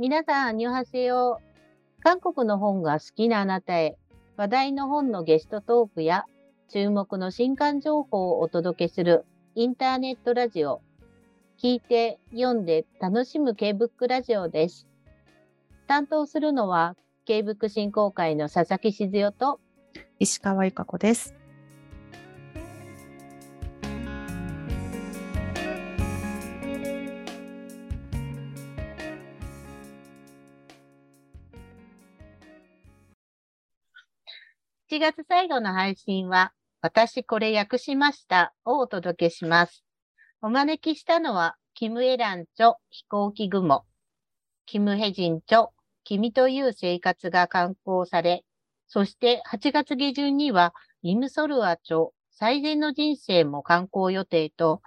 皆さん、ニュハセヨ。韓国の本が好きなあなたへ、話題の本のゲストトークや、注目の新刊情報をお届けするインターネットラジオ。聞いて、読んで楽しむ K-BOOK ラジオです。担当するのは、K-BOOK 振興会の佐々木静代と石川由香子です。7月最後の配信は、私これ訳しましたをお届けします。お招きしたのは、キム・エランチョ飛行機雲、キム・ヘジンチョ君という生活が刊行され、そして8月下旬には、イム・ソルア著最善の人生も刊行予定と、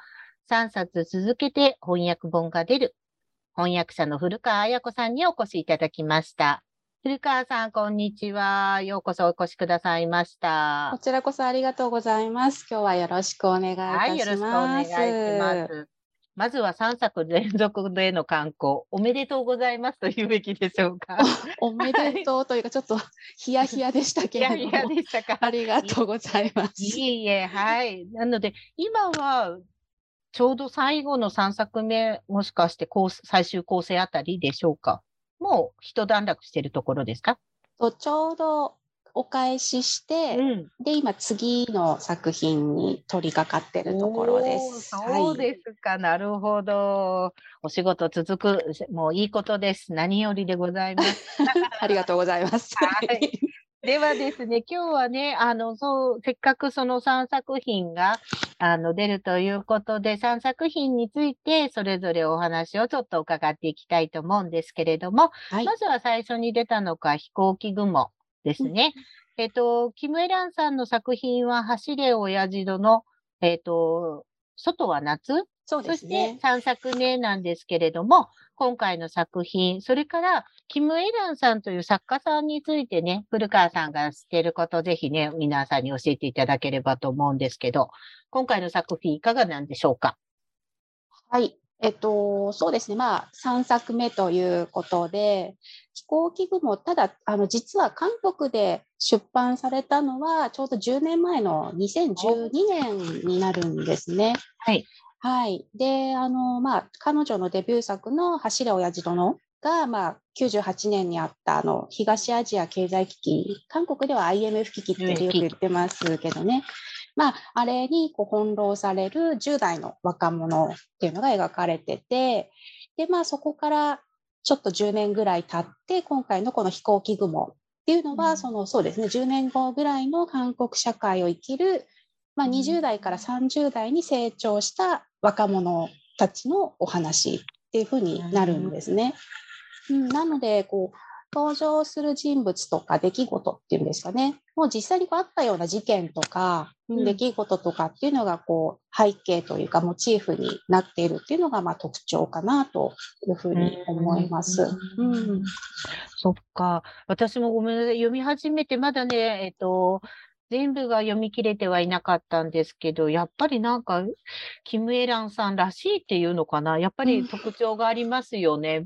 3冊続けて翻訳本が出る、翻訳者の古川彩子さんにお越しいただきました。古川さん、こんにちは。ようこそお越しくださいました。こちらこそありがとうございます。今日はよろしくお願いいたします。はい、よろしくお願いします。まずは3作連続での観光、おめでとうございますと言うべきでしょうか。おめでとうというか、ちょっとヒヤヒヤでしたけれども。ヒヤヒヤでしたか？ありがとうございます。いいえ、はい。なので、今は、ちょうど最後の3作目、もしかして最終構成あたりでしょうか？もう一段落しているところですか？ちょうどお返しして、うん、で今次の作品に取り掛かってるところです。そうですか、はい、なるほど。お仕事続く、もういいことです。何よりでございます。ありがとうございます。はい。ではですね、今日はね、あの、そう、せっかくその3作品が、あの、出るということで、3作品について、それぞれお話をちょっと伺っていきたいと思うんですけれども、はい、まずは最初に出たのが飛行機雲ですね。えっと、キム・エランさんの作品は、走れ親父殿の、えっと、外は夏？そうですね。そして3作目なんですけれども、今回の作品、それから、キム・エランさんという作家さんについてね、古川さんが知っていること、ぜひね、皆さんに教えていただければと思うんですけど、今回の作品いかがなんでしょうか？はい。えっと、そうですね、まあ、3作目ということで、飛行機雲、ただ、あの実は韓国で出版されたのは、ちょうど10年前の2012年になるんですね。はい。はい。で、あの、まあ、彼女のデビュー作の走れ親父殿が、まあ、98年にあったあの東アジア経済危機、韓国では IMF 危機ってよく言ってますけどね、まあ、あれにこう翻弄される10代の若者っていうのが描かれてて、で、まあ、そこからちょっと10年ぐらい経って、今回のこの飛行機雲っていうのは、そのそうですね、10年後ぐらいの韓国社会を生きる、まあ、20代から30代に成長した若者たちのお話っていうふうになるんですね。うん、なのでこう登場する人物とか出来事っていうんですかねもう実際にあったような事件とか、うん、出来事とかっていうのがこう背景というかモチーフになっているっていうのがまあ特徴かなというふうに思います。うん、うん、そっか私もごめんなさい読み始めてまだねえっと全部が読み切れてはいなかったんですけど、やっぱりなんか、キム・エランさんらしいっていうのかな。やっぱり特徴がありますよね。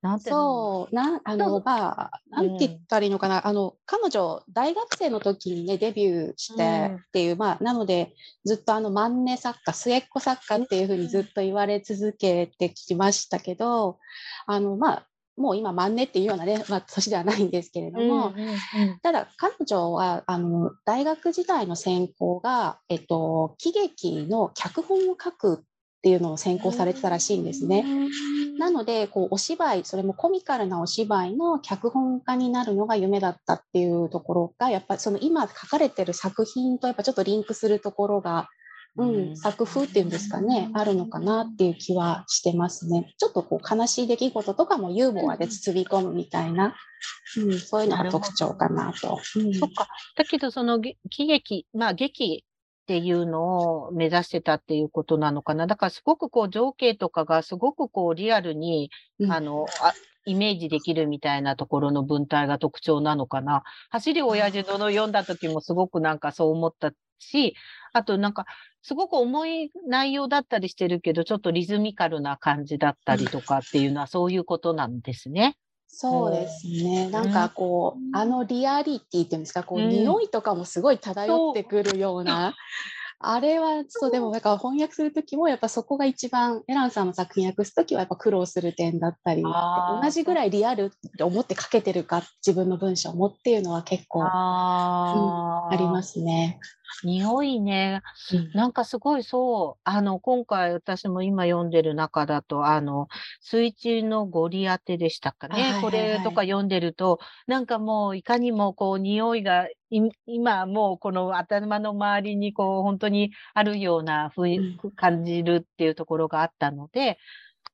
なんてそう、な、あの、まあ、なんて言ったらいいのかな、うん、あの、彼女、大学生の時にね、デビューしてっていう、うん、まあ、なので、ずっとあの、万年作家、末っ子作家っていうふうにずっと言われ続けてきましたけど、あの、まあ、もう今万年っていうようなね、まあ、年ではないんですけれども、うんうんうん、ただ彼女はあの大学時代の専攻が、えっと、喜劇の脚本を書くっていうのを専攻されてたらしいんですね。なのでこうお芝居それもコミカルなお芝居の脚本家になるのが夢だったっていうところがやっぱりその今書かれてる作品とやっぱちょっとリンクするところがうん、作風っていうんですかね、あるのかなっていう気はしてますね。ちょっとこう悲しい出来事とかもユーモアで包み込むみたいな、うん、そういうのが特徴かなと。うん、そっか。だけどその喜劇、まあ劇っていうのを目指してたっていうことなのかな。だからすごくこう情景とかがすごくこうリアルに、うん、あの、あイメージできるみたいなところの文体が特徴なのかな。走り親父殿読んだ時もすごくなんかそう思ったし、あとなんか、すごく重い内容だったりしてるけど、ちょっとリズミカルな感じだったりとかっていうのはそういうことなんですね。そうですね。なんかこう、あのリアリティっていうんですか、こう、うん。匂いとかもすごい漂ってくるような、あれは、そう、でも、なんか翻訳するときも、やっぱそこが一番、エランさんの作品訳すときはやっぱ苦労する点だったり、同じぐらいリアルって思って書けてるか、自分の文章もっていうのは結構ああー。りますね。匂いね。うんなんかすごいそう、あの、今回私も今読んでる中だと、あの、水中のゴリアテでしたかね。あはいはいこれとか読んでると、なんかもういかにもこう匂いが、い今もうこの頭の周りにこう本当にあるような雰囲う感じるっていうところがあったので、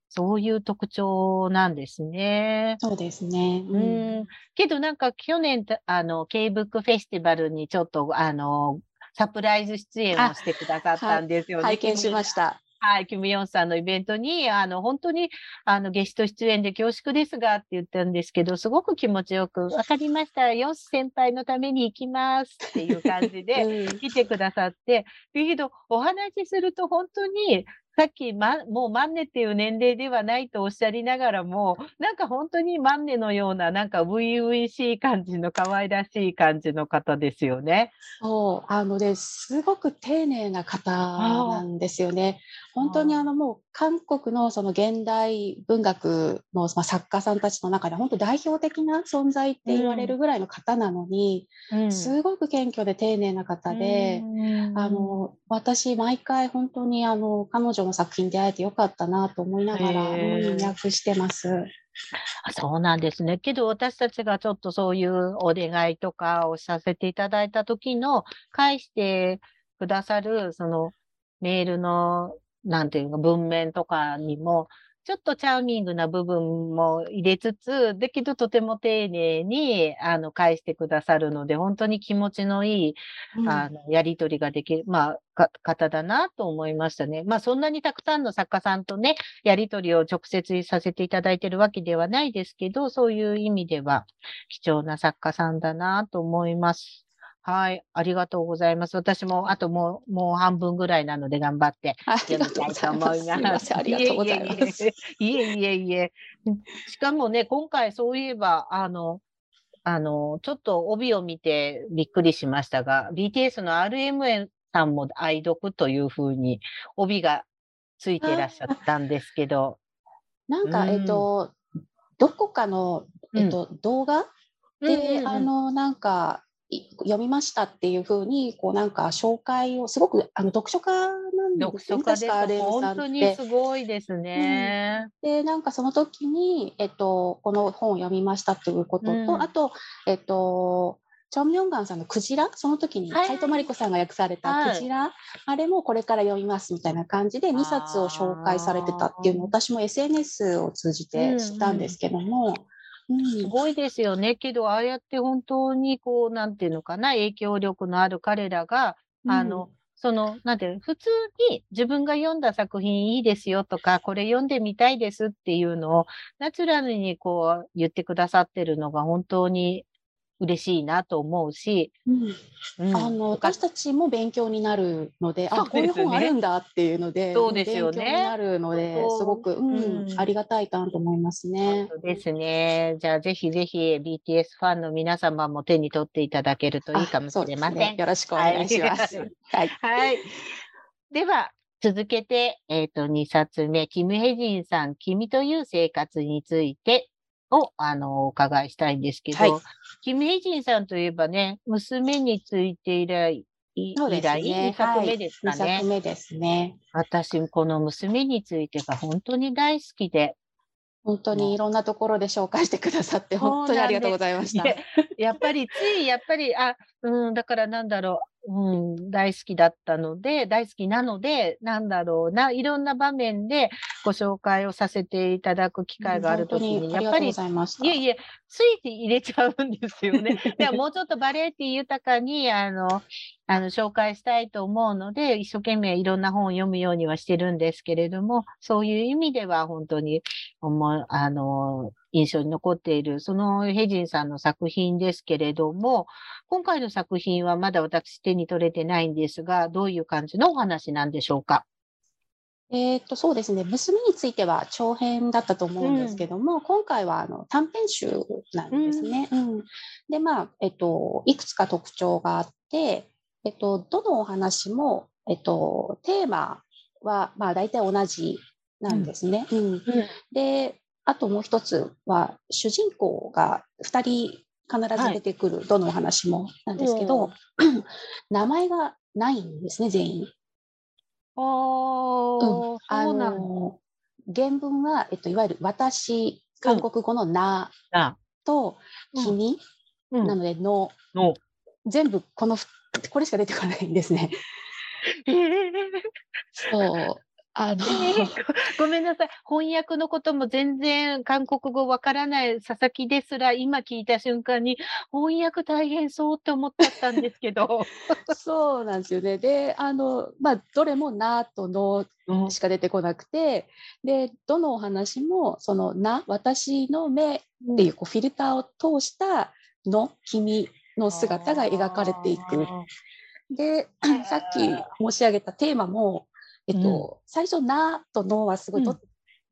そういう特徴なんですね。そうですね。うーん。けどなんか去年た、あの、K ブックフェスティバルにちょっと、あの、サプライズ出演をしてくださったんですよね。拝見しましした。はい、キム・ヨンさんのイベントに、あの、本当に、あの、ゲスト出演で恐縮ですがって言ったんですけど、すごく気持ちよく、わかりました、ヨンス先輩のために行きますっていう感じで、うん来てくださって、だけど、お話しすると本当に、さっき、ま、もうマンネっていう年齢ではないとおっしゃりながらも、なんか本当にマンネのような、なんか初々しい感じの可愛らしい感じの方ですよね。そう、あのね、すごく丁寧な方なんですよね。本当にあのもう韓国のその現代文学のまあ作家さんたちの中で本当代表的な存在って言われるぐらいの方なのに、うん。すごく謙虚で丁寧な方で、うん。あの私毎回本当にあの彼女の作品に出会えてよかったなと思いながら、訳してます。あそうなんですね。けど私たちがちょっとそういうお願いとかをさせていただいた時の返してくださるそのメールのなんていうか文面とかにもちょっとチャーミングな部分も入れつつ、だけどとても丁寧にあの返してくださるので、本当に気持ちのいいうんあの、やりとりができる、まあ、か、方だなと思いましたね。まあ、そんなにたくさんの作家さんとね、やりとりを直接させていただいてるわけではないですけど、そういう意味では貴重な作家さんだなと思います。はい。ありがとうございます。私も、あともう、もう半分ぐらいなので頑張ってあり読みがとうたいとございます。思います。ありがとうございます。いえいえいえ。しかもね、今回そういえば、あの、あの、ちょっと帯を見てびっくりしましたが、BTS の RM さんも愛読というふうに帯がついていらっしゃったんですけど、なんか、うんえっと、どこかの、えっと、動画で、うんうんうんあの、なんか、い読みましたっていうふうに、こうなんか紹介を、すごくあの読書家なんで読すよね。確かアレンさん本当って。にすごいですね。で、なんかその時に、えっと、この本を読みましたということと、うん。あと、えっと、チョン・ミョンガンさんのクジラ、その時にはい。斎藤真理子さんが訳されたはい。クジラ、あれもこれから読みますみたいな感じで2冊を紹介されてたっていうのを私も SNS を通じて知ったんですけども、うんすごいですよね。けど、ああやって本当にこう、なんていうのかな、影響力のある彼らが、あの、その、なんていうの、普通に自分が読んだ作品いいですよとか、これ読んでみたいですっていうのを、ナチュラルにこう言ってくださってるのが本当に嬉しいなと思うし、うんうんあの私たちも勉強になるので、ねこういう本あるんだっていうので、そうですよね勉強になるのですごく、うんうんありがたいなと思いますね。そうですね。じゃあ、ぜひぜひ BTS ファンの皆様も手に取っていただけるといいかもしれません。ねよろしくお願いします。はいはい。はい。では、続けて、えっ、と、2冊目、キム・ヘジンさん、君という生活についてを、あの、お伺いしたいんですけど、はいキム・ヘジンさんといえばね、娘について以来、いそう以来、ですね。2作目ですかはい、2ね。作目ですね。私、この娘についてが本当に大好きで、本当にいろんなところで紹介してくださって、本当にありがとうございました。やっぱりつい、やっぱり、あ、うん、だからなんだろう、うん、大好きだったので、大好きなので、なんだろうな、いろんな場面でご紹介をさせていただく機会があるときに、やっぱり、ざいえいえ、ついて入れちゃうんですよね。でももうちょっとバラエティ豊かに、あの、あの、紹介したいと思うので、一生懸命いろんな本を読むようにはしてるんですけれども、そういう意味では本当に、思う、あの、印象に残っている、そのヘジンさんの作品ですけれども、今回の作品はまだ私手に取れてないんですが、どういう感じのお話なんでしょうか？えー、とそうですね。娘については長編だったと思うんですけども、うん、今回はあの短編集なんですね。うん、うん、でまあ、えっと、いくつか特徴があって、えっと、どのお話も、えっと、テーマは、まあ、大体同じなんですね。うん、うん、であともう一つは主人公が2人必ず出てくる、はい、どのお話もなんですけど、名前がないんですね全員。あうん、あの原文は、えっと、いわゆる私、韓国語のなと君、うん、なのでの、の。全部このこれしか出てこないんですね。えー、そうあの ごめんなさい。翻訳のことも全然韓国語わからない佐々木ですら、今聞いた瞬間に翻訳大変そうって思っちゃったんですけど。そうなんですよね。で、あの、まあ、どれもなとのしか出てこなくて、で、どのお話も、そのな、私の目っていうこうフィルターを通したの、君の姿が描かれていく。で、さっき申し上げたテーマも、えっと、うん、最初「な」と「の」はすごいどうん、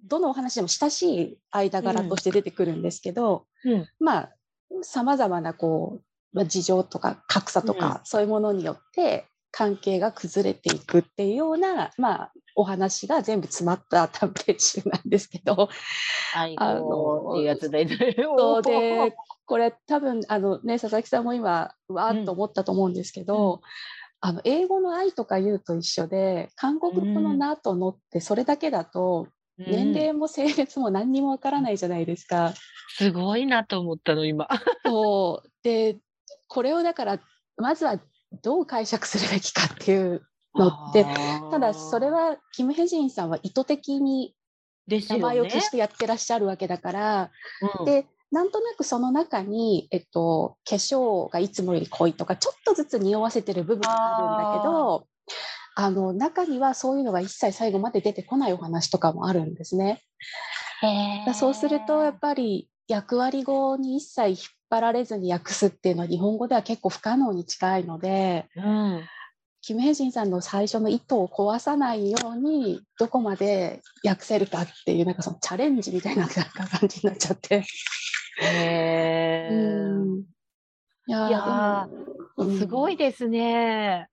どのお話でも親しい間柄として出てくるんですけど、うん、まあさまざまなこう、まあ、事情とか格差とか、そういうものによって関係が崩れていくっていうような、まあ、お話が全部詰まった短編集なんですけど。あのっていうやつで。そうでこれ多分あの、ね、佐々木さんも今わーっと思ったと思うんですけど、あの英語の愛とか言うと一緒で韓国語のなとのってそれだけだと、年齢も性別も何にもわからないじゃないですか。すごいなと思ったの今。そう。でこれをだからまずはどう解釈するべきかっていうのってただそれはキム・ヘジンさんは意図的に名前を消してやってらっしゃるわけだから、ねでなんとなくその中に、えっと、化粧がいつもより濃いとかちょっとずつ匂わせてる部分があるんだけどあの中にはそういうのが一切最後まで出てこないお話とかもあるんですね。だそうするとやっぱり役割語に一切引っ張られずに訳すっていうのは日本語では結構不可能に近いので、うん、キム・ヘジンさんの最初の意図を壊さないようにどこまで訳せるかっていうなんかそのチャレンジみたいな感じになっちゃって。へえ。うん、いやいやすごいですね。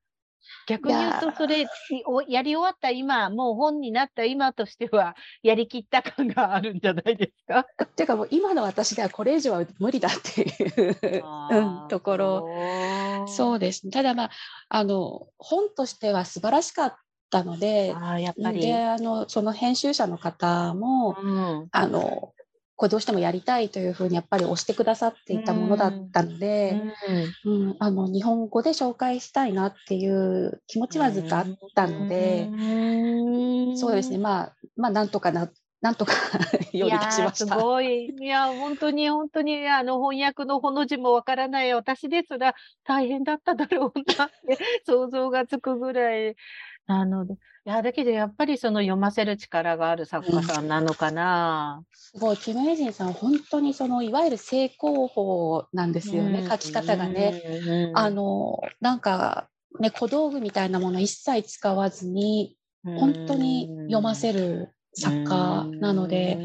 逆に言うと、それをやり終わった今、もう本になった今としては、やりきった感があるんじゃないですか？っていうか、もう今の私ではこれ以上は無理だっていううん、ところ。そうです。ただまあ、あの、本としては素晴らしかったので、あやっぱりであのその編集者の方も、うん、あのこれどうしてもやりたいというふうにやっぱり推してくださっていたものだったので、うん、うん、あの日本語で紹介したいなっていう気持ちはずっとあったので、そうですねまあまあなんとかななんとか よりしました。すごい。いや、本当に、本当に、あの、翻訳のほの字もわからない私ですら大変だっただろうなって想像がつくぐらいなので、いや、だけどやっぱりその読ませる力がある作家さんなのかな。すごい、キム・エジンさん、本当にその、いわゆる正攻法なんですよね、書き方がね。あの、なんか、ね、小道具みたいなもの一切使わずに、本当に読ませる作家なので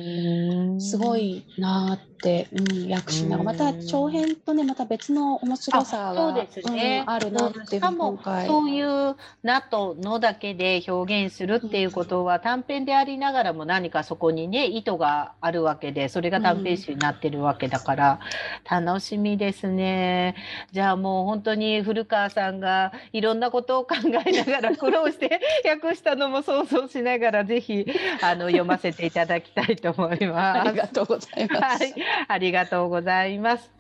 すごいなって、うん、訳しながらまた長編とねまた別の面白さがそうですね、うん、あるなって今回そういう「な」と「の」だけで表現するっていうことは、短編でありながらも何かそこにね意図があるわけでそれが短編集になってるわけだから、楽しみですね。じゃあもう本当に古川さんがいろんなことを考えながら苦労して訳したのも想像しながらぜひあの読ませていただきたいと思います。ありがとうございます。はい、ありがとうございます。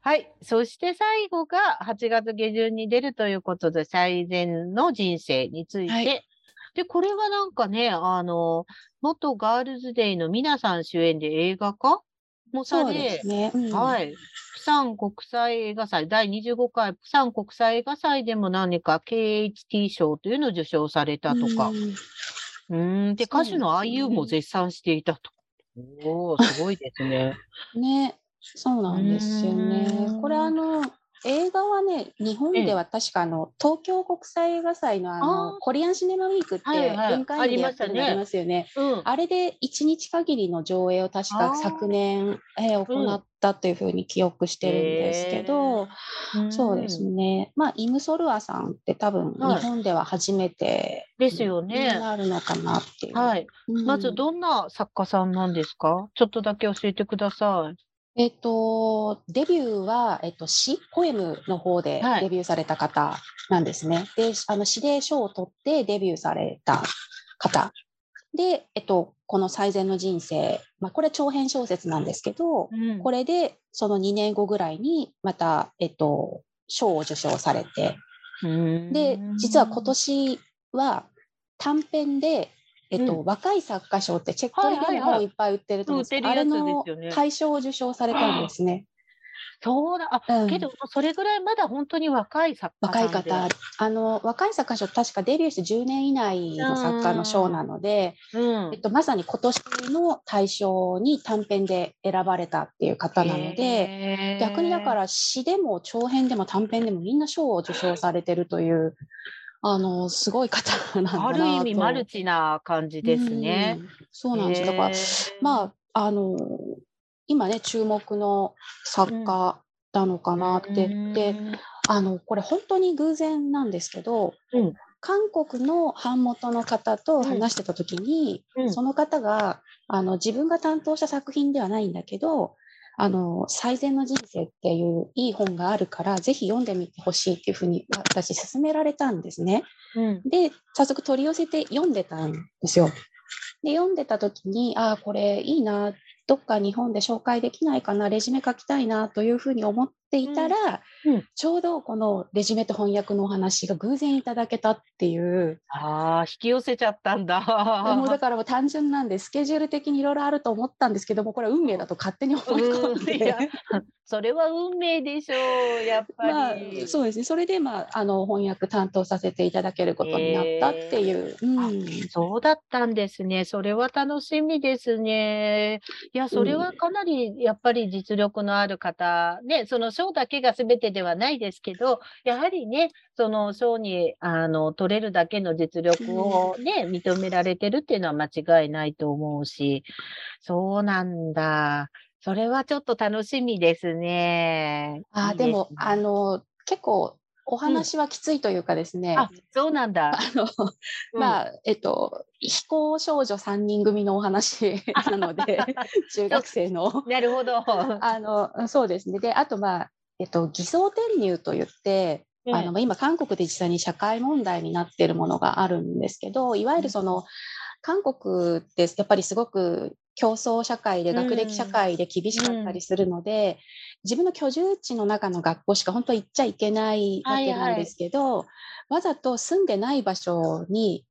はい。そして最後が8月下旬に出るということで、最善の人生について。はい、で、これはなんかね、あの、元ガールズデイの皆さん主演で映画化もされ、ねうん、はい。プサン国際映画祭、第25回プサン国際映画祭でも何か KHT 賞というのを受賞されたとか。うん、で、歌手の IU も絶賛していたと。おお、すごいですね。ね、そうなんですよねこれあの映画はね、日本では確かあの東京国際映画祭のあのコリアンシネマウィークって文化園でやってるのありますよね。うん。あれで1日限りの上映を確か昨年、えー行ったというふうに記憶してるんですけど、そうですね。まあ、イム・ソルアさんって多分はい日本では初めてですよにね。なるのかなっていう。はい。うんまずどんな作家さんなんですか？ちょっとだけ教えてください。えっと、デビューは、えっと、詩、ポエムの方ではいデビューされた方なんですね。で、あの詩で賞を取ってデビューされた方。で、えっと、この最善の人生、まあ、これ長編小説なんですけど、うんこれでその2年後ぐらいにまた、えっと、賞を受賞されて、で、実は今年は短編で、えっと、うん。若い作家賞ってチェックトリでもはいはいはい本いっぱい売ってると思うんですけど、売ってるやつあれの大賞を受賞されたんですね。そうだ、あ、うん。けど、それぐらいまだ本当に若い作家若い方、あの若い作家賞、確かデビューして10年以内の作家の賞なので、うん。えっと、まさに今年の大賞に短編で選ばれたっていう方なので、逆にだから詩でも長編でも短編でもみんな賞を受賞されてるという、あのすごい方なんだなと。ある意味マルチな感じですねう。んそうなんです。だから、まあ、あの今ね、注目の作家なのかなって。で、あのこれ本当に偶然なんですけど、うん韓国の版元の方と話してた時に、うんその方があの自分が担当した作品ではないんだけどあの最善の人生っていういい本があるからぜひ読んでみてほしいっていうふうに私勧められたんですね。うんで早速取り寄せて読んでたんですよ。で読んでた時にああこれいいなどっか日本で紹介できないかなレジュメ書きたいなというふうに思っていたら、うんうんちょうどこのレジュメと翻訳のお話が偶然いただけたっていうああ、引き寄せちゃったんだ。もうだからもう単純なんでスケジュール的にいろいろあると思ったんですけどもこれは運命だと勝手に思い込んうん。それは運命でしょう、やっまあぱり。、そうですね。それで、まあ、あの翻訳担当させていただけることになったっていう。うんそうだったんですね。それは楽しみですね。いや、それはかなりやっぱり実力のある方、ね、その賞だけが全てではないですけど、やはりね、その賞にあの取れるだけの実力をね、認められてるっていうのは間違いないと思うし、そうなんだ。それはちょっと楽しみですね。あでも、あの、結構、お話はきついというかですね、あ、そうなんだ。あの、うんまあ、えっと、非行少女3人組のお話なので、中学生の。なるほど。あの、そうですね。で、あと、まあ、えっと、偽装転入といって、あのまあ今、韓国で実際に社会問題になっているものがあるんですけど、いわゆるその、韓国ってやっぱりすごく競争社会で、うん。学歴社会で厳しかったりするので、自分の居住地の中の学校しか本当行っちゃいけないわけなんですけど、わざと住んでない場所に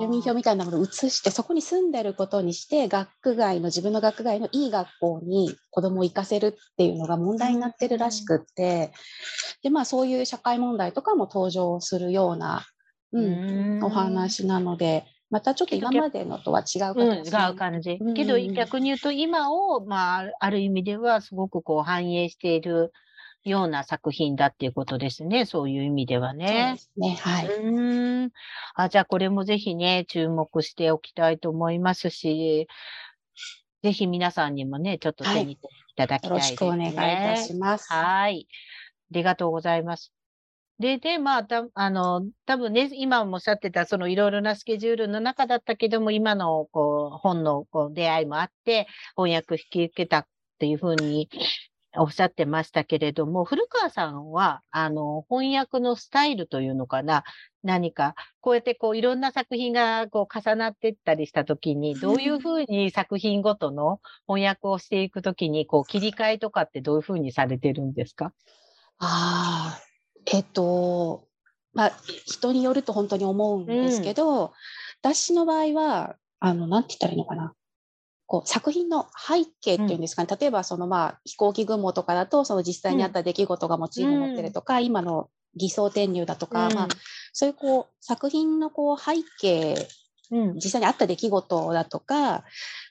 住民票みたいなものを移して、そこに住んでることにして、学区外の、自分の学区外のいい学校に子供を行かせるっていうのが問題になってるらしくって、で、まあそういう社会問題とかも登場するような、うん、お話なので、またちょっと今までのとは違ううん、違う感じうん。けど逆に言うと今を、まあ、ある意味ではすごくこう反映しているような作品だっていうことですね。そういう意味ではそうでね。すね。はい。うーん。あ、じゃあこれもぜひね、注目しておきたいと思いますし、ぜひ皆さんにもね、ちょっと手に取っていただきたよろいですね。しくお願いいたします。はい。ありがとうございます。で、で、まあ、た、あの、多分ね、今もおっしゃってた、そのいろいろなスケジュールの中だったけども、今の、こう、本の、こう、出会いもあって、翻訳引き受けたっていうふうにおっしゃってましたけれども、古川さんは、あの、翻訳のスタイルというのかな、何か、こうやってこう、いろんな作品がこう、重なっていったりしたときに、どういうふうに作品ごとの翻訳をしていくときに、こう、切り替えとかってどういうふうにされてるんですか？ああ、えっと、まあ、人によると本当に思うんですけど、私の場合は、あの、なんて言ったらいいのかな。こう作品の背景っていうんですかね、例えばそのまあ飛行機雲とかだとその実際にあった出来事がモチーフになってるとか、今の偽装転入だとか、まあ、そういうこう作品のこう背景うん、実際にあった出来事だとか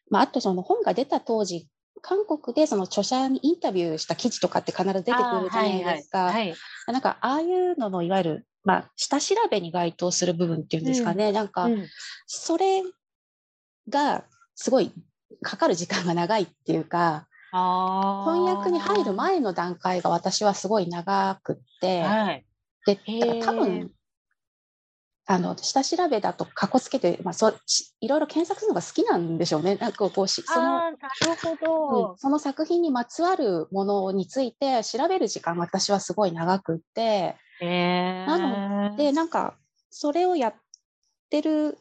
まあ、あとその本が出た当時、韓国でその著者にインタビューした記事とかって必ず出てくるじゃないですか。はいはい。はい。なんかああいうののいわゆる、まあ、下調べに該当する部分っていうんですかね、なんかうん。それがすごいかかる時間が長いっていうか翻訳に入る前の段階が私はすごい長くって、はい。で多分あの下調べだとかっこつけて、まあ、そうしいろいろ検索するのが好きなんでしょうね。なんかこうしそのるほど。うんその作品にまつわるものについて調べる時間が私はすごい長くってえー、なでなんかそれをやってる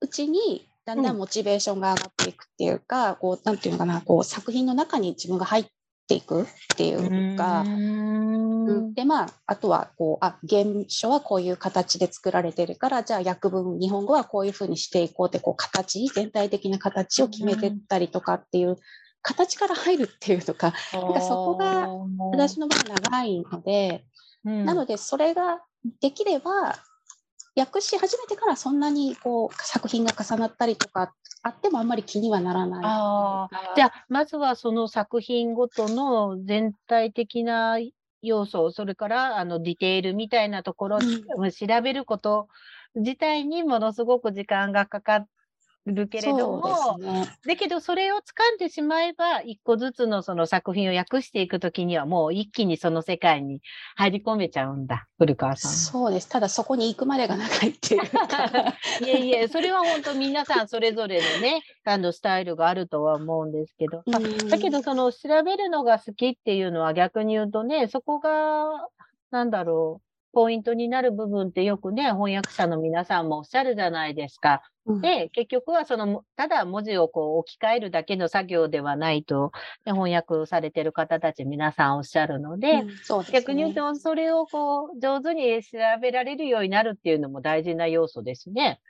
うちにだんだうんんモチベーションが上がっていくっていうか、こうなんていうのかなこう作品の中に自分が入っていくっていうか。うん。ん。でまあ、あとはこうあ原書はこういう形で作られてるからじゃあ訳文日本語はこういうふうにしていこうってこう形全体的な形を決めてったりとかっていう、形から入るっていうのかなんかそこが私の場合長いので、うん。なのでそれができれば訳し始めてからそんなにこう作品が重なったりとかあってもあんまり気にはならない。あじゃあ、まずはその作品ごとの全体的な要素、それからあのディテールみたいなところをうん。調べること自体にものすごく時間がかかるけれども、ね。だけどそれを掴んでしまえば、一個ずつのその作品を訳していくときにはもう一気にその世界に入り込めちゃうんだ、古川さんは。そうです。ただそこに行くまでが長いっていうか。いえいえ、それは本当皆さんそれぞれのね、あのスタイルがあるとは思うんですけど。あだけど、その調べるのが好きっていうのは逆に言うとね、そこが、なんだろう、ポイントになる部分ってよくね、翻訳者の皆さんもおっしゃるじゃないですか。うんで、結局はその、ただ文字をこう置き換えるだけの作業ではないと、ね翻訳されてる方たち皆さんおっしゃるので、うんですね逆に言うと、それをこう、上手に調べられるようになるっていうのも大事な要素ですね。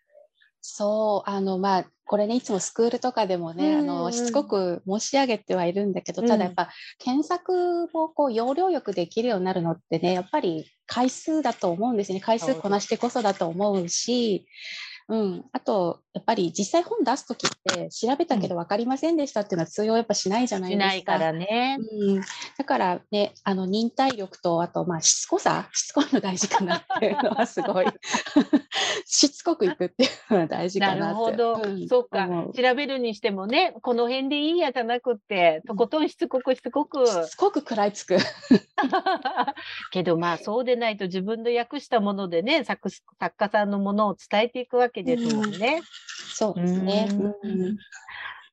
そう、あの、まあ、これね、いつもスクールとかでもね、あうんうんの、しつこく申し上げてはいるんだけど、うんただやっぱ、検索をこう、要領よくできるようになるのってね、やっぱり回数だと思うんですね。回数こなしてこそだと思うし、うん。あと、やっぱり実際本出すときって、調べたけど分かりませんでしたっていうのは通用やっぱしないじゃないですか。しないからね。うん、だからね、あの忍耐力と、あと、まあ、しつこさ、しつこいの大事かなっていうのはすごい、しつこくいくっていうのは大事かななって。るほど。んそうか思。調べるにしてもね、この辺でいいやじゃなくって、とことんしつこくしつこく。しつこく食らいつく。けどまあそうでないと自分で訳したものでね、作作家さんのものを伝えていくわけですもんね。そうですね。うんうん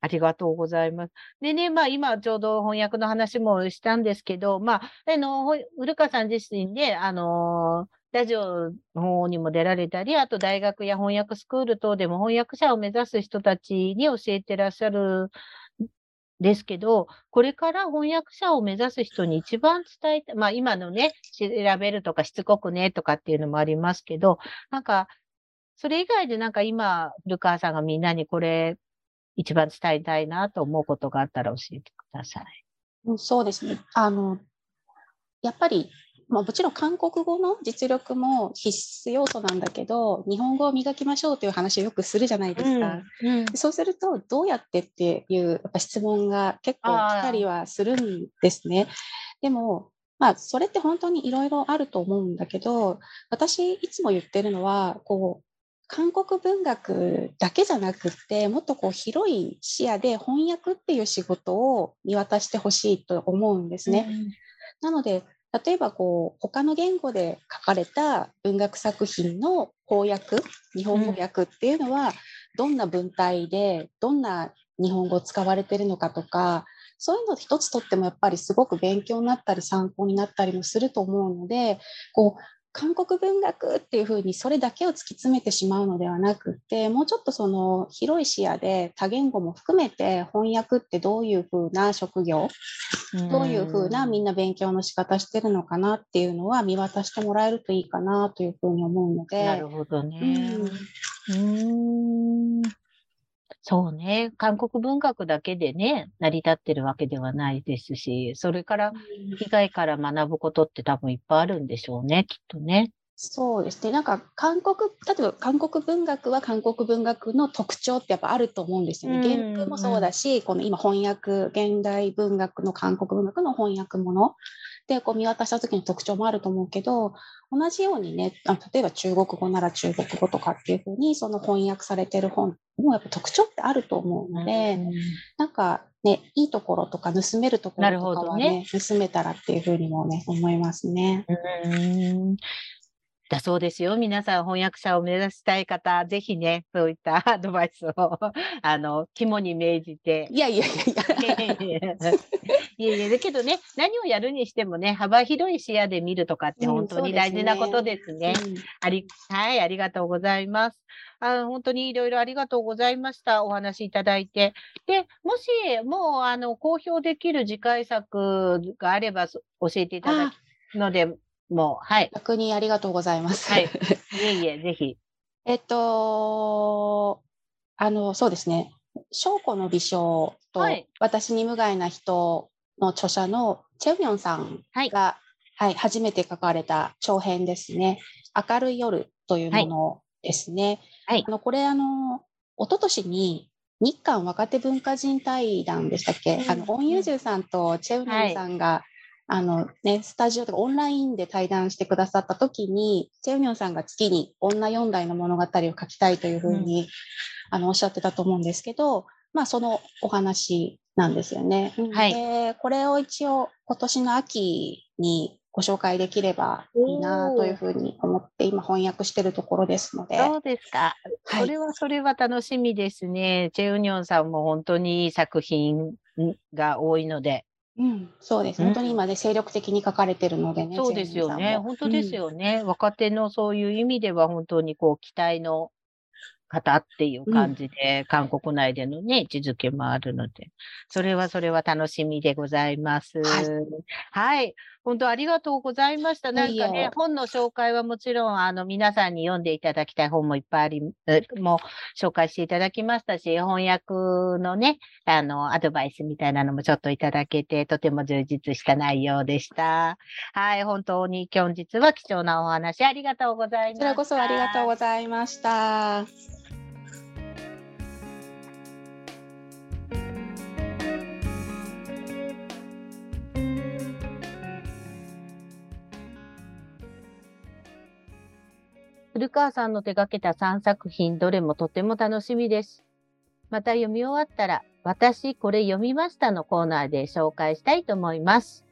ありがとうございます。でね、まあ今ちょうど翻訳の話もしたんですけど、まあ、あの、ほ古川さん自身で、あのラジオの方にも出られたり、あと大学や翻訳スクール等でも翻訳者を目指す人たちに教えてらっしゃるんですけど、これから翻訳者を目指す人に一番伝えたい、まあ今のね、調べるとかしつこくねとかっていうのもありますけど、なんか、それ以外でなんか今、古川さんがみんなにこれ一番伝えたいなと思うことがあったら教えてください。うんそうですね。あの、やっぱり、まあ、もちろん韓国語の実力も必須要素なんだけど、日本語を磨きましょうという話をよくするじゃないですか。うんでそうすると、どうやってっていうやっぱ質問が結構来たりはするんですね。でも、まあ、それって本当にいろいろあると思うんだけど、私いつも言ってるのは、こう、韓国文学だけじゃなくって、もっとこう広い視野で翻訳っていう仕事を見渡してほしいと思うんですね。なので、例えばこう他の言語で書かれた文学作品の翻訳、日本語訳っていうのは、どんな文体で、どんな日本語を使われてるのかとか、そういうの一つとってもやっぱりすごく勉強になったり参考になったりもすると思うので、こう韓国文学っていうふうにそれだけを突き詰めてしまうのではなくってもうちょっとその広い視野で多言語も含めて翻訳ってどういうふうな職業どういうふうなみんな勉強の仕方してるのかなっていうのは見渡してもらえるといいかなというふうに思うので。なるほどうね。んうーんそうね。韓国文学だけでね、成り立ってるわけではないですし、それから以外から学ぶことって多分いっぱいあるんでしょうね、きっとね。そうですね。なんか韓国、例えば韓国文学は韓国文学の特徴ってやっぱあると思うんですよね。うん原文もそうだし、この今翻訳、現代文学の韓国文学の翻訳ものでこう見渡した時の特徴もあると思うけど、同じようにね、あ例えば中国語なら中国語とかっていうふうに、その翻訳されてる本もやっぱ特徴ってあると思うので、なんかね、いいところとか盗めるところとかはなるほどね、盗めたらっていうふうにもね、思いますね。うんだそうですよ。皆さん翻訳者を目指したい方、ぜひね、そういった アドバイスを、あの、肝に銘じて。いやいやいやいや。いやいや、だけどね、何をやるにしてもね、幅広い視野で見るとかってうん本当に大事なことですね。うんあり、はい、ありがとうございます。あ本当にいろいろありがとうございました。お話いただいて。で、もし、もう、あの、公表できる次回作があれば、そ教えていただあくので、もう、はい。逆にありがとうございます。はいいえいえ、ぜひ。えっと、あの、そうですね。証拠の微笑と、はい私に無害な人の著者のチェウヨンさんはい。が、はい、初めて書かれた長編ですね。明るい夜というものですね。はい。あの、これ、あの、一昨年に日韓若手文化人対談でしたっけ、うん。あの、オンユージュさんとチェウヨンさんが、あのね、スタジオとかオンラインで対談してくださった時に、チェウニョンさんが月に女4代の物語を書きたいというふうに、あのおっしゃってたと思うんですけど、まあそのお話なんですよね。うんはいでこれを一応今年の秋にご紹介できればいいなというふうに思って今翻訳してるところですので。そうですか。はいそれはそれは楽しみですね。チェウニョンさんも本当にいい作品が多いので。うん、そうです。うん本当に今で精力的に書かれてるのでね。そうですよね。本当ですよね。若手のそういう意味では本当にこう期待の方っていう感じで、韓国内でのね、位置づけもあるので、それはそれは楽しみでございます。はいはい。本当ありがとうございました。なんかね、本の紹介はもちろん、あの、皆さんに読んでいただきたい本もいっぱいあり、えもう紹介していただきましたし、翻訳のね、あの、アドバイスみたいなのもちょっといただけて、とても充実した内容でした。はい、本当に今日は貴重なお話ありがとうございました。こちらこそありがとうございました。古川さんの手掛けた3作品、どれもとても楽しみです。また読み終わったら、私これ読みましたのコーナーで紹介したいと思います。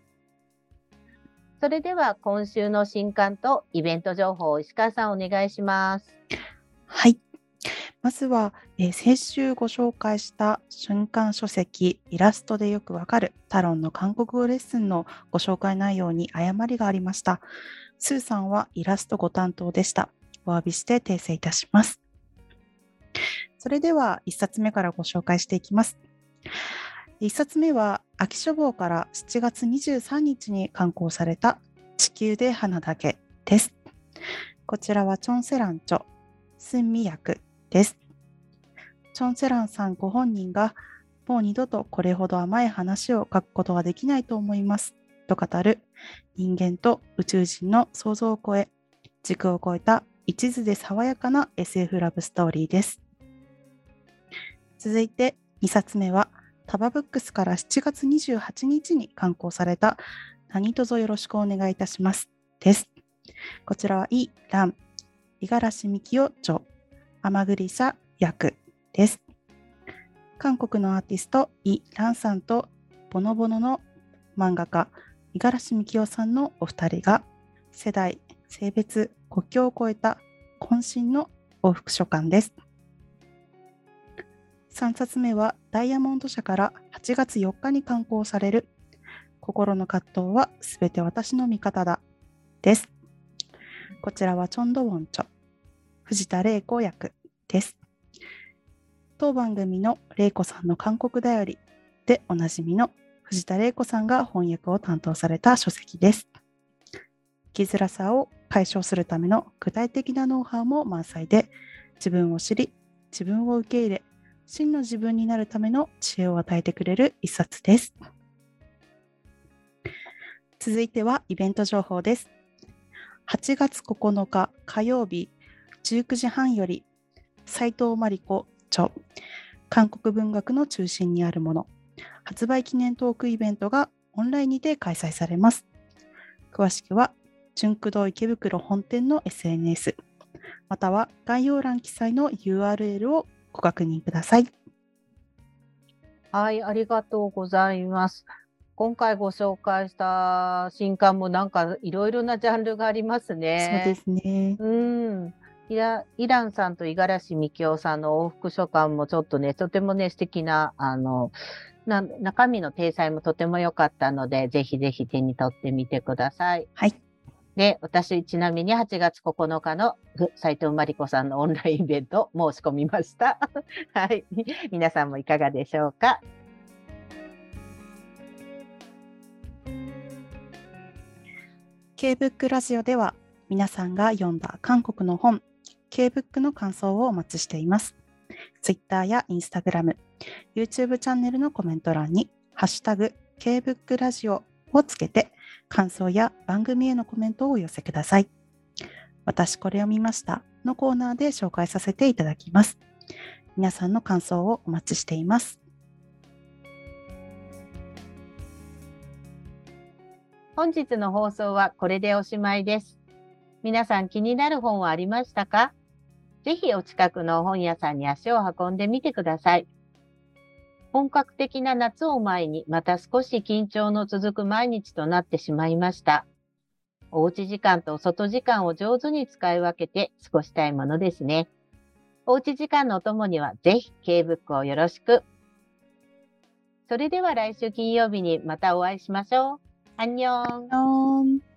それでは今週の新刊とイベント情報を石川さんお願いします。はい。まずは、えー先週ご紹介した瞬間書籍イラストでよくわかるタロンの韓国語レッスンのご紹介内容に誤りがありました。スーさんはイラストご担当でした。お詫びして訂正いたします。それでは1冊目からご紹介していきます。1冊目は秋書房から7月23日に刊行された地球で花だけです。こちらはチョンセラン著、スンミ役です。チョンセランさんご本人がもう二度とこれほど甘い話を書くことはできないと思いますと語る人間と宇宙人の想像を超え、軸を超えた一途で爽やかな SF ラブストーリーです。続いて2冊目はタバブックスから7月28日に刊行された何卒よろしくお願いいたしますです。こちらはイ・ラン、五十嵐美樹夫著、甘栗沙役です。韓国のアーティストイ・ランさんとボノボノの漫画家五十嵐美樹夫さんのお二人が世代、性別、国境を超えた渾身の往復書簡です。3冊目はダイヤモンド社から8月4日に刊行される心の葛藤はすべて私の味方だです。こちらはチョンドウォンチョ、藤田玲子役です。当番組の玲子さんの韓国だよりでおなじみの藤田玲子さんが翻訳を担当された書籍です。生きづらさを解消するための具体的なノウハウも満載で、自分を知り、自分を受け入れ、真の自分になるための知恵を与えてくれる一冊です。続いてはイベント情報です。8月9日火曜日19時半より斉藤真理子著韓国文学の中心にあるもの発売記念トークイベントがオンラインにて開催されます。詳しくは純駆堂池袋本店の SNS または概要欄記載の URL をご確認ください。はい、ありがとうございます。今回ご紹介した新刊もなんかいろいろなジャンルがありますね。そうですね。うん。イライランさんと五十嵐美京さんの往復書簡もちょっとね、とてもね、素敵な、あの、な中身の体裁もとても良かったので、ぜひぜひ手に取ってみてください。はい。で、私、ちなみに8月9日のふ斉藤真理子さんのオンラインイベント申し込みました。はい。皆さんもいかがでしょうか？K-BOOK ラジオでは皆さんが読んだ韓国の本 K-BOOK の感想をお待ちしています。Twitter や Instagram、YouTube チャンネルのコメント欄にハッシュタグ K-BOOK ラジオをつけて感想や番組へのコメントをお寄せください。私これを見ましたのコーナーで紹介させていただきます。皆さんの感想をお待ちしています。本日の放送はこれでおしまいです。皆さん気になる本はありましたか？ぜひお近くの本屋さんに足を運んでみてください。本格的な夏を前にまた少し緊張の続く毎日となってしまいました。おうち時間と外時間を上手に使い分けて過ごしたいものですね。おうち時間のお供にはぜひ K ブックをよろしく。それでは来週金曜日にまたお会いしましょう。アンニョン。